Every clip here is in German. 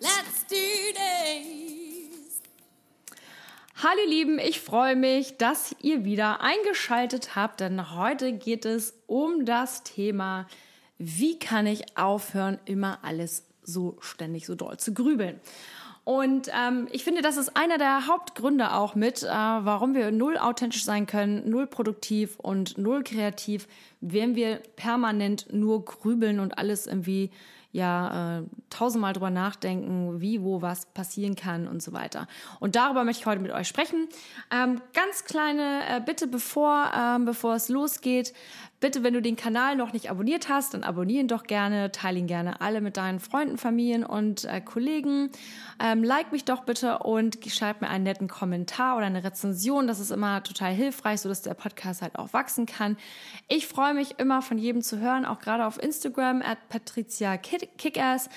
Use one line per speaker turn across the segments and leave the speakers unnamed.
let's do this!
Hallo ihr Lieben, ich freue mich, dass ihr wieder eingeschaltet habt, denn heute geht es um das Thema, wie kann ich aufhören, immer alles so ständig so doll zu grübeln. Und ähm, ich finde, das ist einer der Hauptgründe auch mit, äh, warum wir null authentisch sein können, null produktiv und null kreativ, wenn wir permanent nur grübeln und alles irgendwie ja äh, tausendmal drüber nachdenken, wie, wo, was passieren kann und so weiter. Und darüber möchte ich heute mit euch sprechen. Ähm, ganz kleine äh, Bitte, bevor, ähm, bevor es losgeht. Bitte, wenn du den Kanal noch nicht abonniert hast, dann abonnieren doch gerne, teile ihn gerne alle mit deinen Freunden, Familien und äh, Kollegen. Ähm, like mich doch bitte und schreib mir einen netten Kommentar oder eine Rezension. Das ist immer total hilfreich, so dass der Podcast halt auch wachsen kann. Ich freue mich immer von jedem zu hören, auch gerade auf Instagram at Patricia Kickass.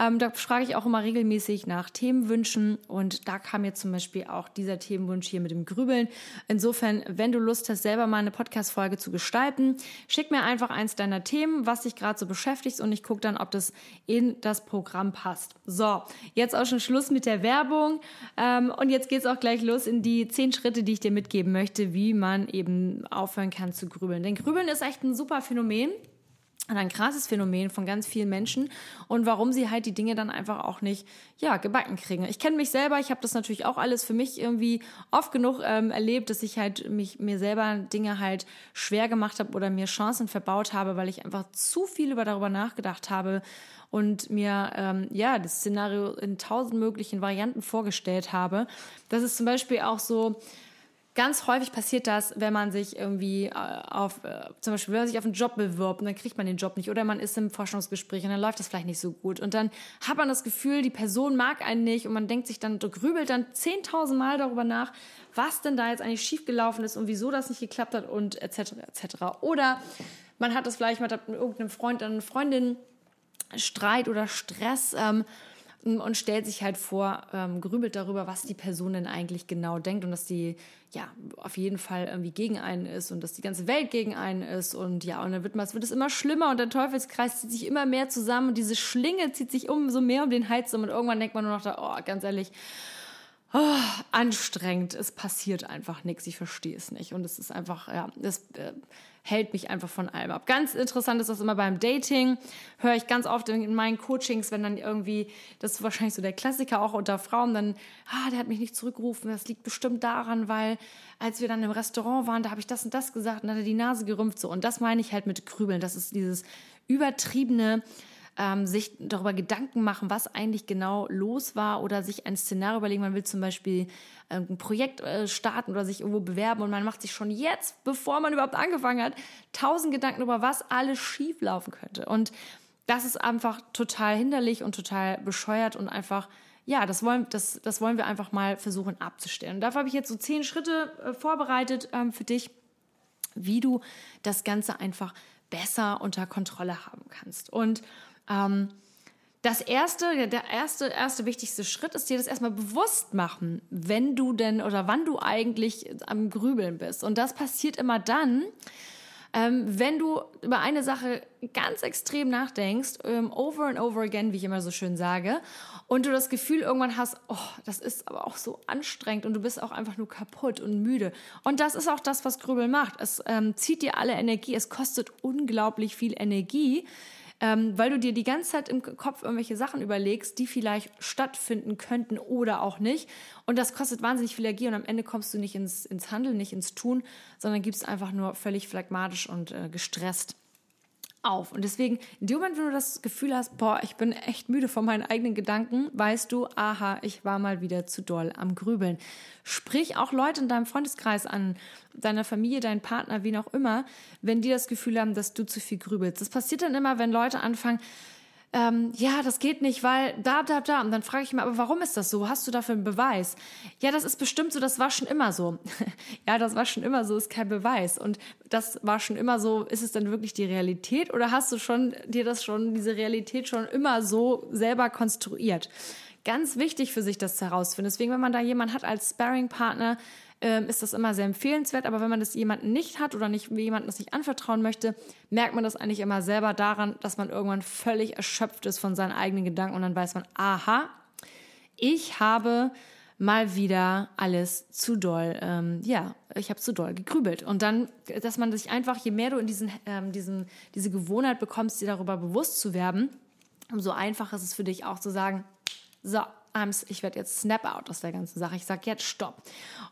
Ähm, da frage ich auch immer regelmäßig nach Themenwünschen und da kam jetzt zum Beispiel auch dieser Themenwunsch hier mit dem Grübeln. Insofern, wenn du Lust hast, selber mal eine Podcast-Folge zu gestalten, schick mir einfach eins deiner Themen, was dich gerade so beschäftigt und ich gucke dann, ob das in das Programm passt. So, jetzt auch schon Schluss mit der Werbung ähm, und jetzt geht's auch gleich los in die zehn Schritte, die ich dir mitgeben möchte, wie man eben aufhören kann zu grübeln. Denn Grübeln ist echt ein super Phänomen ein krasses Phänomen von ganz vielen Menschen und warum sie halt die Dinge dann einfach auch nicht ja gebacken kriegen. Ich kenne mich selber, ich habe das natürlich auch alles für mich irgendwie oft genug ähm, erlebt, dass ich halt mich mir selber Dinge halt schwer gemacht habe oder mir Chancen verbaut habe, weil ich einfach zu viel über darüber nachgedacht habe und mir ähm, ja das Szenario in tausend möglichen Varianten vorgestellt habe. Das ist zum Beispiel auch so Ganz häufig passiert das, wenn man sich irgendwie äh, auf, äh, zum Beispiel, wenn man sich auf einen Job bewirbt und dann kriegt man den Job nicht oder man ist im Forschungsgespräch und dann läuft das vielleicht nicht so gut und dann hat man das Gefühl, die Person mag einen nicht und man denkt sich dann, grübelt dann 10.000 Mal darüber nach, was denn da jetzt eigentlich schiefgelaufen ist und wieso das nicht geklappt hat und etc. etc. Oder man hat das vielleicht mit irgendeinem Freund, einer Freundin Streit oder Stress ähm, und stellt sich halt vor, ähm, grübelt darüber, was die Person denn eigentlich genau denkt und dass die ja auf jeden Fall irgendwie gegen einen ist und dass die ganze Welt gegen einen ist und ja und dann wird, wird es immer schlimmer und der Teufelskreis zieht sich immer mehr zusammen und diese Schlinge zieht sich umso mehr um den Hals und irgendwann denkt man nur noch da, oh ganz ehrlich, oh, anstrengend, es passiert einfach nichts, ich verstehe es nicht und es ist einfach ja das äh, hält mich einfach von allem ab. Ganz interessant ist das immer beim Dating. Höre ich ganz oft in meinen Coachings, wenn dann irgendwie, das ist wahrscheinlich so der Klassiker auch unter Frauen, dann, ah, der hat mich nicht zurückgerufen. Das liegt bestimmt daran, weil als wir dann im Restaurant waren, da habe ich das und das gesagt und hat er die Nase gerümpft so. Und das meine ich halt mit Grübeln. Das ist dieses übertriebene, ähm, sich darüber Gedanken machen, was eigentlich genau los war oder sich ein Szenario überlegen. Man will zum Beispiel äh, ein Projekt äh, starten oder sich irgendwo bewerben und man macht sich schon jetzt, bevor man überhaupt angefangen hat, tausend Gedanken über was alles schief laufen könnte. Und das ist einfach total hinderlich und total bescheuert und einfach ja, das wollen, das, das wollen wir einfach mal versuchen abzustellen. Und dafür habe ich jetzt so zehn Schritte äh, vorbereitet ähm, für dich, wie du das Ganze einfach besser unter Kontrolle haben kannst. Und ähm, das erste, der erste, erste wichtigste Schritt ist dir das erstmal bewusst machen, wenn du denn oder wann du eigentlich am Grübeln bist. Und das passiert immer dann, ähm, wenn du über eine Sache ganz extrem nachdenkst, ähm, over and over again, wie ich immer so schön sage, und du das Gefühl irgendwann hast, oh, das ist aber auch so anstrengend und du bist auch einfach nur kaputt und müde. Und das ist auch das, was Grübeln macht. Es ähm, zieht dir alle Energie, es kostet unglaublich viel Energie ähm, weil du dir die ganze Zeit im Kopf irgendwelche Sachen überlegst, die vielleicht stattfinden könnten oder auch nicht. Und das kostet wahnsinnig viel Energie und am Ende kommst du nicht ins, ins Handeln, nicht ins Tun, sondern gibst einfach nur völlig phlegmatisch und äh, gestresst auf. Und deswegen, in dem Moment, wenn du das Gefühl hast, boah, ich bin echt müde von meinen eigenen Gedanken, weißt du, aha, ich war mal wieder zu doll am Grübeln. Sprich auch Leute in deinem Freundeskreis an, deiner Familie, deinen Partner, wie auch immer, wenn die das Gefühl haben, dass du zu viel grübelst. Das passiert dann immer, wenn Leute anfangen, ähm, ja, das geht nicht, weil da, da, da. Und dann frage ich mich, aber warum ist das so? Hast du dafür einen Beweis? Ja, das ist bestimmt so, das war schon immer so. ja, das war schon immer so, ist kein Beweis. Und das war schon immer so, ist es denn wirklich die Realität oder hast du schon dir das schon, diese Realität schon immer so selber konstruiert? Ganz wichtig für sich, das herauszufinden. Deswegen, wenn man da jemanden hat als Sparring-Partner, ähm, ist das immer sehr empfehlenswert. Aber wenn man das jemanden nicht hat oder nicht jemanden das nicht anvertrauen möchte, merkt man das eigentlich immer selber daran, dass man irgendwann völlig erschöpft ist von seinen eigenen Gedanken und dann weiß man, aha, ich habe mal wieder alles zu doll, ähm, ja, ich habe zu doll gegrübelt. Und dann, dass man sich einfach, je mehr du in diesen, ähm, diesen, diese Gewohnheit bekommst, dir darüber bewusst zu werden, umso einfacher ist es für dich auch zu sagen, so, ich werde jetzt snap out aus der ganzen Sache. Ich sage jetzt Stopp.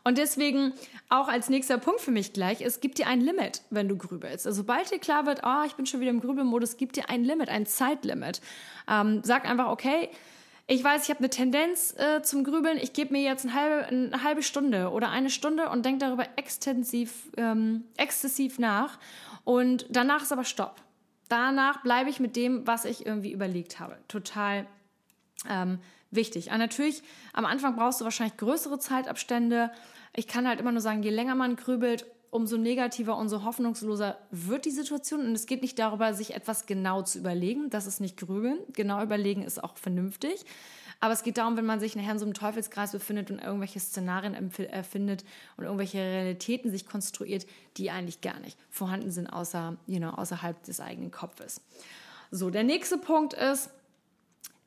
Und deswegen auch als nächster Punkt für mich gleich, es gibt dir ein Limit, wenn du grübelst. Also sobald dir klar wird, oh, ich bin schon wieder im Grübelmodus, gibt dir ein Limit, ein Zeitlimit. Ähm, sag einfach, okay, ich weiß, ich habe eine Tendenz äh, zum Grübeln, ich gebe mir jetzt eine halbe, eine halbe Stunde oder eine Stunde und denke darüber extensiv, ähm, exzessiv nach. Und danach ist aber Stopp. Danach bleibe ich mit dem, was ich irgendwie überlegt habe. Total ähm, wichtig. Aber natürlich, am Anfang brauchst du wahrscheinlich größere Zeitabstände. Ich kann halt immer nur sagen, je länger man grübelt, umso negativer, umso hoffnungsloser wird die Situation. Und es geht nicht darüber, sich etwas genau zu überlegen. Das ist nicht grübeln. Genau überlegen ist auch vernünftig. Aber es geht darum, wenn man sich nachher in so einem Teufelskreis befindet und irgendwelche Szenarien erfindet und irgendwelche Realitäten sich konstruiert, die eigentlich gar nicht vorhanden sind, außer, you know, außerhalb des eigenen Kopfes. So, der nächste Punkt ist,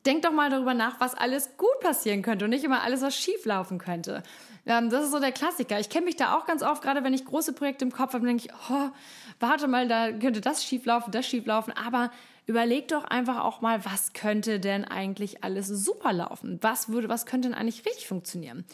denk doch mal darüber nach, was alles gut passieren könnte und nicht immer alles, was schief laufen könnte. Ähm, das ist so der Klassiker. Ich kenne mich da auch ganz oft, gerade wenn ich große Projekte im Kopf habe, denke ich, oh, warte mal, da könnte das schief laufen, das schief laufen. Aber überleg doch einfach auch mal, was könnte denn eigentlich alles super laufen? Was würde, was könnte denn eigentlich richtig funktionieren?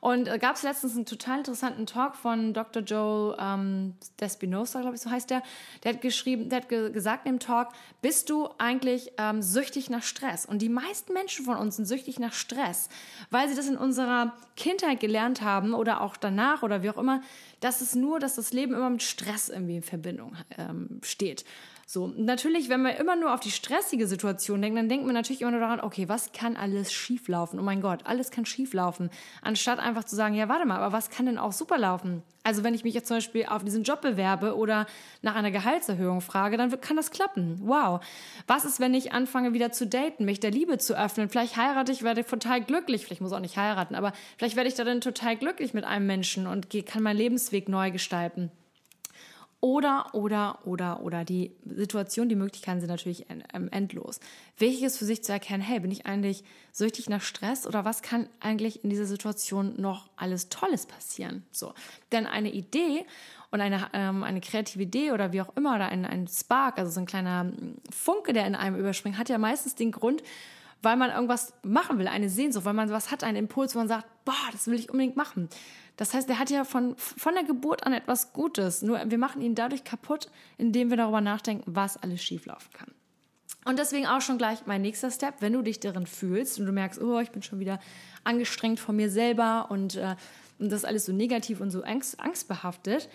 Und äh, gab es letztens einen total interessanten Talk von Dr. Joe ähm, Despinosa, glaube ich, so heißt der. Der hat geschrieben, der hat ge gesagt im Talk, bist du eigentlich ähm, süchtig nach Stress? Und die meisten Menschen von uns sind süchtig nach Stress, weil sie das in unserer Kindheit gelernt haben oder auch danach oder wie auch immer, dass es nur, dass das Leben immer mit Stress irgendwie in Verbindung ähm, steht. So, natürlich, wenn wir immer nur auf die stressige Situation denken, dann denkt man natürlich immer nur daran, okay, was kann alles schieflaufen? Oh mein Gott, alles kann schieflaufen. Anstatt einfach zu sagen, ja, warte mal, aber was kann denn auch super laufen? Also wenn ich mich jetzt zum Beispiel auf diesen Job bewerbe oder nach einer Gehaltserhöhung frage, dann kann das klappen. Wow. Was ist, wenn ich anfange wieder zu daten, mich der Liebe zu öffnen? Vielleicht heirate ich, werde total glücklich. Vielleicht muss ich auch nicht heiraten, aber vielleicht werde ich da dann total glücklich mit einem Menschen und kann meinen Lebensweg neu gestalten. Oder, oder, oder, oder. Die Situation, die Möglichkeiten sind natürlich ähm, endlos. Wichtig ist für sich zu erkennen, hey, bin ich eigentlich süchtig nach Stress oder was kann eigentlich in dieser Situation noch alles Tolles passieren? So. Denn eine Idee und eine, ähm, eine kreative Idee oder wie auch immer oder ein, ein Spark, also so ein kleiner Funke, der in einem überspringt, hat ja meistens den Grund, weil man irgendwas machen will, eine Sehnsucht, weil man was hat, einen Impuls, wo man sagt, boah, das will ich unbedingt machen. Das heißt, der hat ja von, von der Geburt an etwas Gutes. Nur wir machen ihn dadurch kaputt, indem wir darüber nachdenken, was alles schieflaufen kann. Und deswegen auch schon gleich mein nächster Step, wenn du dich darin fühlst und du merkst, oh, ich bin schon wieder angestrengt von mir selber und, äh, und das ist alles so negativ und so angst, angstbehaftet,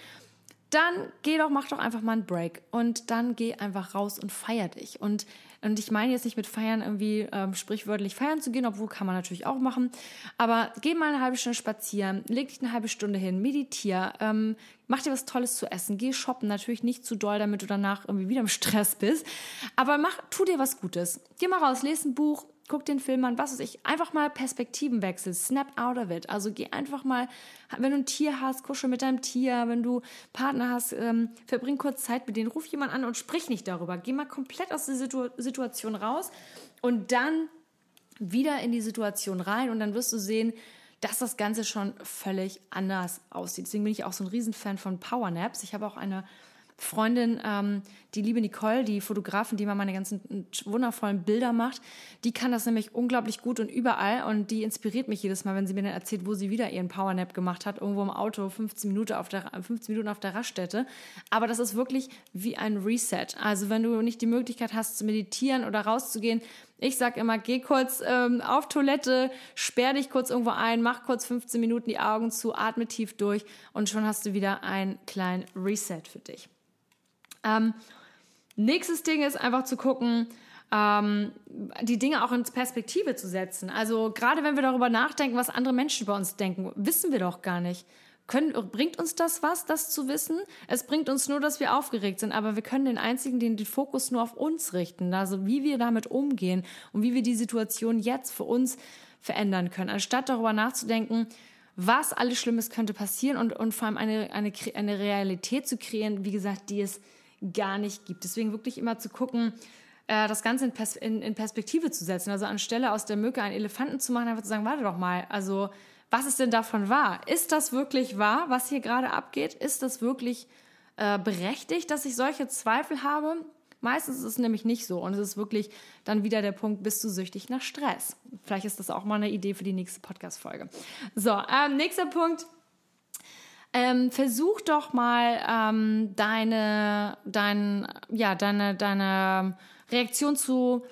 dann geh doch, mach doch einfach mal einen Break und dann geh einfach raus und feier dich. Und, und ich meine jetzt nicht mit feiern irgendwie ähm, sprichwörtlich feiern zu gehen, obwohl kann man natürlich auch machen, aber geh mal eine halbe Stunde spazieren, leg dich eine halbe Stunde hin, meditier, ähm, mach dir was Tolles zu essen, geh shoppen, natürlich nicht zu doll, damit du danach irgendwie wieder im Stress bist, aber mach, tu dir was Gutes. Geh mal raus, lese ein Buch, guck den Film an, was weiß ich, einfach mal Perspektivenwechsel, snap out of it. Also geh einfach mal, wenn du ein Tier hast, kuschel mit deinem Tier, wenn du Partner hast, ähm, verbring kurz Zeit mit denen, ruf jemand an und sprich nicht darüber. Geh mal komplett aus der Situ Situation raus und dann wieder in die Situation rein und dann wirst du sehen, dass das Ganze schon völlig anders aussieht. Deswegen bin ich auch so ein Riesenfan von Powernaps. Ich habe auch eine Freundin, ähm, die liebe Nicole, die Fotografin, die immer meine ganzen wundervollen Bilder macht, die kann das nämlich unglaublich gut und überall und die inspiriert mich jedes Mal, wenn sie mir dann erzählt, wo sie wieder ihren Powernap gemacht hat, irgendwo im Auto, 15 Minuten auf der, 15 Minuten auf der Raststätte. Aber das ist wirklich wie ein Reset. Also wenn du nicht die Möglichkeit hast zu meditieren oder rauszugehen, ich sag immer, geh kurz ähm, auf Toilette, sperr dich kurz irgendwo ein, mach kurz 15 Minuten die Augen zu, atme tief durch und schon hast du wieder einen kleinen Reset für dich. Ähm, nächstes Ding ist einfach zu gucken, ähm, die Dinge auch ins Perspektive zu setzen. Also gerade wenn wir darüber nachdenken, was andere Menschen über uns denken, wissen wir doch gar nicht. Können, bringt uns das was, das zu wissen? Es bringt uns nur, dass wir aufgeregt sind, aber wir können den einzigen, den, den Fokus nur auf uns richten, also wie wir damit umgehen und wie wir die Situation jetzt für uns verändern können, anstatt darüber nachzudenken, was alles Schlimmes könnte passieren und, und vor allem eine, eine, eine Realität zu kreieren, wie gesagt, die es gar nicht gibt. Deswegen wirklich immer zu gucken, äh, das Ganze in, Pers in, in, Perspektive zu setzen. Also anstelle aus der Mücke einen Elefanten zu machen, einfach zu sagen, warte doch mal, also was ist denn davon wahr? Ist das wirklich wahr, was hier gerade abgeht? Ist das wirklich äh, berechtigt, dass ich solche Zweifel habe? Meistens ist es nämlich nicht so und es ist wirklich dann wieder der Punkt, bist du süchtig nach Stress? Vielleicht ist das auch mal eine Idee für die nächste Podcast-Folge. So, ähm, nächster Punkt. Ähm, versuch doch mal ähm, deine, dein, ja, deine, deine Reaktion zu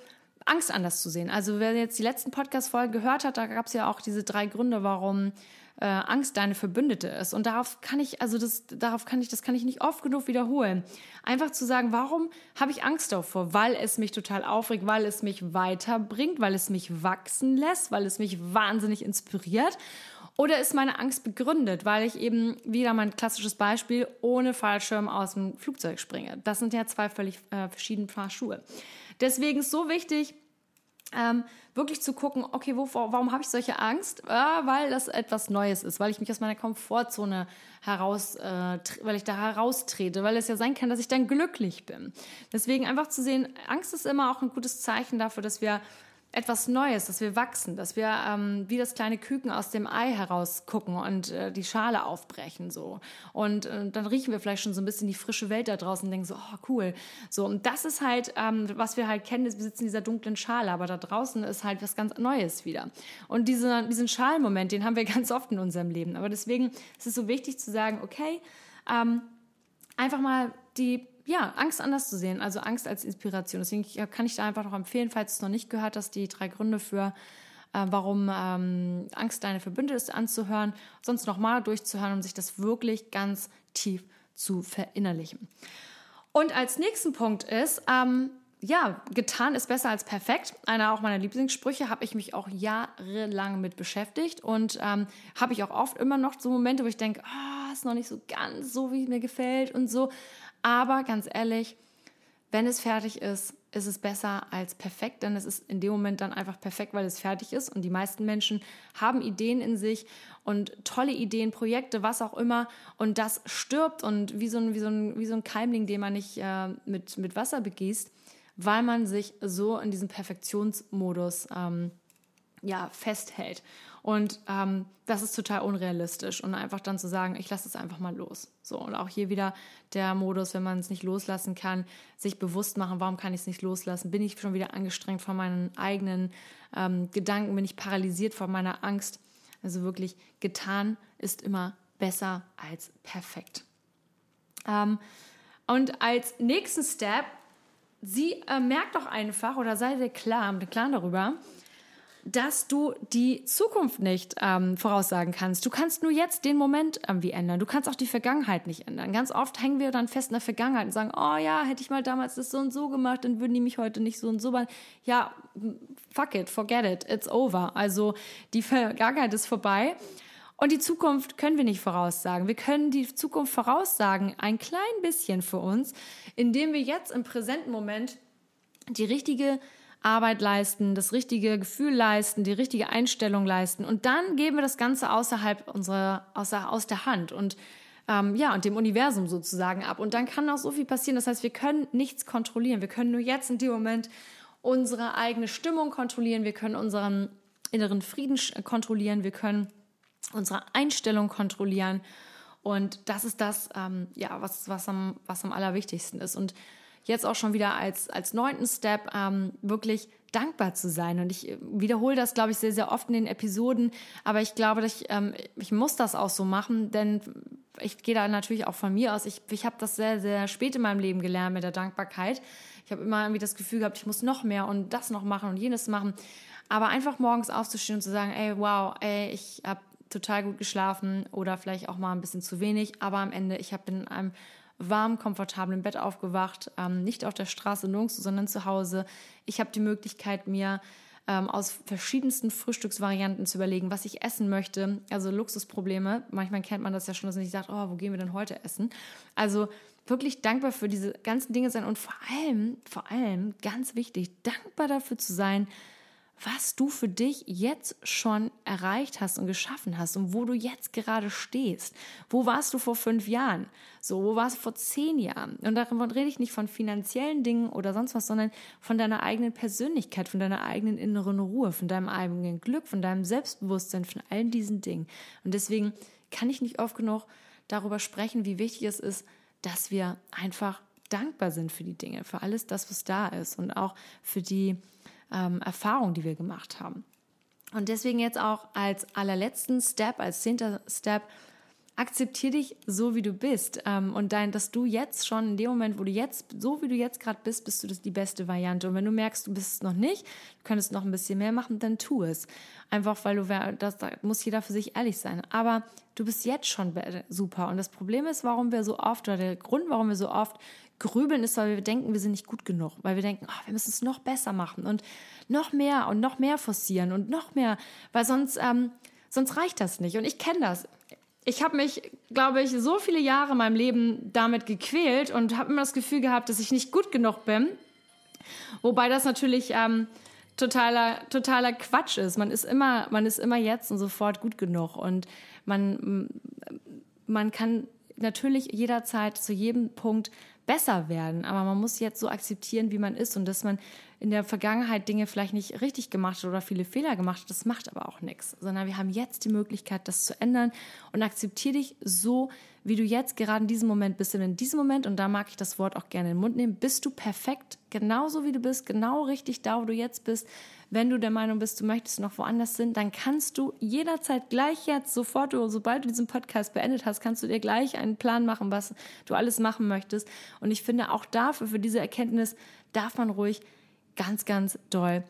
Angst anders zu sehen. Also wer jetzt die letzten Podcast-Folgen gehört hat, da gab es ja auch diese drei Gründe, warum äh, Angst deine Verbündete ist. Und darauf kann ich, also das, darauf kann ich, das kann ich nicht oft genug wiederholen. Einfach zu sagen, warum habe ich Angst davor? Weil es mich total aufregt, weil es mich weiterbringt, weil es mich wachsen lässt, weil es mich wahnsinnig inspiriert. Oder ist meine Angst begründet, weil ich eben wieder mein klassisches Beispiel ohne Fallschirm aus dem Flugzeug springe? Das sind ja zwei völlig äh, verschiedene Paar Schuhe. Deswegen ist so wichtig, ähm, wirklich zu gucken, okay, wo, warum habe ich solche Angst? Äh, weil das etwas Neues ist, weil ich mich aus meiner Komfortzone heraus, äh, weil ich da heraustrete, weil es ja sein kann, dass ich dann glücklich bin. Deswegen einfach zu sehen, Angst ist immer auch ein gutes Zeichen dafür, dass wir etwas Neues, dass wir wachsen, dass wir ähm, wie das kleine Küken aus dem Ei heraus gucken und äh, die Schale aufbrechen so. Und äh, dann riechen wir vielleicht schon so ein bisschen die frische Welt da draußen und denken so, oh cool. So, und das ist halt, ähm, was wir halt kennen, wir sitzen in dieser dunklen Schale, aber da draußen ist halt was ganz Neues wieder. Und diese, diesen Schalenmoment, den haben wir ganz oft in unserem Leben. Aber deswegen ist es so wichtig zu sagen, okay, ähm, einfach mal die ja, Angst anders zu sehen, also Angst als Inspiration. Deswegen kann ich da einfach noch empfehlen, falls du es noch nicht gehört hast, die drei Gründe für, äh, warum ähm, Angst deine Verbündete ist, anzuhören, sonst nochmal durchzuhören und sich das wirklich ganz tief zu verinnerlichen. Und als nächsten Punkt ist, ähm, ja, getan ist besser als perfekt. Einer auch meiner Lieblingssprüche habe ich mich auch jahrelang mit beschäftigt und ähm, habe ich auch oft immer noch so Momente, wo ich denke, ah, oh, ist noch nicht so ganz so, wie mir gefällt und so. Aber ganz ehrlich, wenn es fertig ist, ist es besser als perfekt, denn es ist in dem Moment dann einfach perfekt, weil es fertig ist. Und die meisten Menschen haben Ideen in sich und tolle Ideen, Projekte, was auch immer. Und das stirbt und wie so ein, wie so ein, wie so ein Keimling, den man nicht äh, mit, mit Wasser begießt, weil man sich so in diesem Perfektionsmodus ähm, ja, festhält. Und ähm, das ist total unrealistisch. Und einfach dann zu sagen, ich lasse es einfach mal los. So, und auch hier wieder der Modus, wenn man es nicht loslassen kann, sich bewusst machen, warum kann ich es nicht loslassen? Bin ich schon wieder angestrengt von meinen eigenen ähm, Gedanken? Bin ich paralysiert von meiner Angst? Also wirklich, getan ist immer besser als perfekt. Ähm, und als nächsten Step, sie äh, merkt doch einfach oder sei dir klar, klar darüber, dass du die Zukunft nicht ähm, voraussagen kannst. Du kannst nur jetzt den Moment irgendwie ändern. Du kannst auch die Vergangenheit nicht ändern. Ganz oft hängen wir dann fest in der Vergangenheit und sagen, oh ja, hätte ich mal damals das so und so gemacht, dann würden die mich heute nicht so und so machen. Ja, fuck it, forget it, it's over. Also die Vergangenheit ist vorbei. Und die Zukunft können wir nicht voraussagen. Wir können die Zukunft voraussagen, ein klein bisschen für uns, indem wir jetzt im präsenten Moment die richtige Arbeit leisten, das richtige Gefühl leisten, die richtige Einstellung leisten. Und dann geben wir das Ganze außerhalb unserer, außer, aus der Hand und ähm, ja, und dem Universum sozusagen ab. Und dann kann auch so viel passieren. Das heißt, wir können nichts kontrollieren. Wir können nur jetzt in dem Moment unsere eigene Stimmung kontrollieren. Wir können unseren inneren Frieden kontrollieren. Wir können unsere Einstellung kontrollieren. Und das ist das, ähm, ja, was, was, am, was am allerwichtigsten ist. Und jetzt auch schon wieder als, als neunten Step ähm, wirklich dankbar zu sein. Und ich wiederhole das, glaube ich, sehr, sehr oft in den Episoden. Aber ich glaube, ich, ähm, ich muss das auch so machen, denn ich gehe da natürlich auch von mir aus. Ich, ich habe das sehr, sehr spät in meinem Leben gelernt mit der Dankbarkeit. Ich habe immer irgendwie das Gefühl gehabt, ich muss noch mehr und das noch machen und jenes machen. Aber einfach morgens aufzustehen und zu sagen, ey, wow, ey, ich habe total gut geschlafen oder vielleicht auch mal ein bisschen zu wenig, aber am Ende, ich habe in einem warm, komfortabel im Bett aufgewacht, ähm, nicht auf der Straße nirgends, sondern zu Hause. Ich habe die Möglichkeit, mir ähm, aus verschiedensten Frühstücksvarianten zu überlegen, was ich essen möchte. Also Luxusprobleme. Manchmal kennt man das ja schon, dass man sich sagt, oh, wo gehen wir denn heute essen? Also wirklich dankbar für diese ganzen Dinge sein und vor allem, vor allem, ganz wichtig, dankbar dafür zu sein, was du für dich jetzt schon erreicht hast und geschaffen hast und wo du jetzt gerade stehst. Wo warst du vor fünf Jahren? So, wo warst du vor zehn Jahren? Und davon rede ich nicht von finanziellen Dingen oder sonst was, sondern von deiner eigenen Persönlichkeit, von deiner eigenen inneren Ruhe, von deinem eigenen Glück, von deinem Selbstbewusstsein, von all diesen Dingen. Und deswegen kann ich nicht oft genug darüber sprechen, wie wichtig es ist, dass wir einfach dankbar sind für die Dinge, für alles das, was da ist und auch für die ähm, Erfahrung, die wir gemacht haben. Und deswegen jetzt auch als allerletzten Step, als zehnter Step, akzeptiere dich so, wie du bist. Ähm, und dein, dass du jetzt schon in dem Moment, wo du jetzt, so wie du jetzt gerade bist, bist du das die beste Variante. Und wenn du merkst, du bist es noch nicht, du könntest noch ein bisschen mehr machen, dann tu es. Einfach weil du, das da muss jeder für sich ehrlich sein. Aber du bist jetzt schon super. Und das Problem ist, warum wir so oft, oder der Grund, warum wir so oft grübeln, ist, weil wir denken, wir sind nicht gut genug. Weil wir denken, oh, wir müssen es noch besser machen und noch mehr und noch mehr forcieren und noch mehr, weil sonst, ähm, sonst reicht das nicht. Und ich kenne das ich habe mich, glaube ich, so viele Jahre in meinem Leben damit gequält und habe immer das Gefühl gehabt, dass ich nicht gut genug bin. Wobei das natürlich ähm, totaler, totaler Quatsch ist. Man ist, immer, man ist immer jetzt und sofort gut genug. Und man, man kann natürlich jederzeit zu jedem Punkt besser werden. Aber man muss jetzt so akzeptieren, wie man ist und dass man in der Vergangenheit Dinge vielleicht nicht richtig gemacht oder viele Fehler gemacht. Das macht aber auch nichts, sondern wir haben jetzt die Möglichkeit, das zu ändern und akzeptiere dich so, wie du jetzt gerade in diesem Moment bist. Denn in diesem Moment, und da mag ich das Wort auch gerne in den Mund nehmen, bist du perfekt, genauso wie du bist, genau richtig da, wo du jetzt bist. Wenn du der Meinung bist, du möchtest noch woanders sind, dann kannst du jederzeit gleich jetzt, sofort, sobald du diesen Podcast beendet hast, kannst du dir gleich einen Plan machen, was du alles machen möchtest. Und ich finde auch dafür, für diese Erkenntnis, darf man ruhig ganz, ganz doll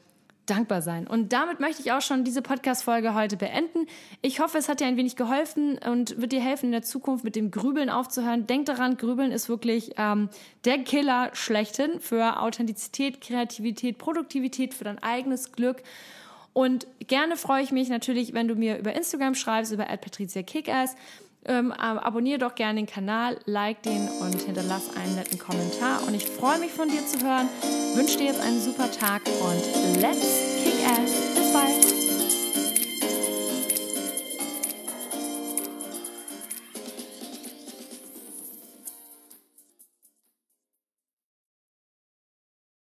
dankbar sein. Und damit möchte ich auch schon diese Podcast-Folge heute beenden. Ich hoffe, es hat dir ein wenig geholfen und wird dir helfen, in der Zukunft mit dem Grübeln aufzuhören. Denk daran, Grübeln ist wirklich ähm, der Killer schlechthin für Authentizität, Kreativität, Produktivität, für dein eigenes Glück. Und gerne freue ich mich natürlich, wenn du mir über Instagram schreibst, über @patriziakickass. Ähm, abonniere doch gerne den Kanal, like den und hinterlass einen netten Kommentar. Und ich freue mich von dir zu hören. Wünsche dir jetzt einen super Tag und let's kick ass. Bis bald.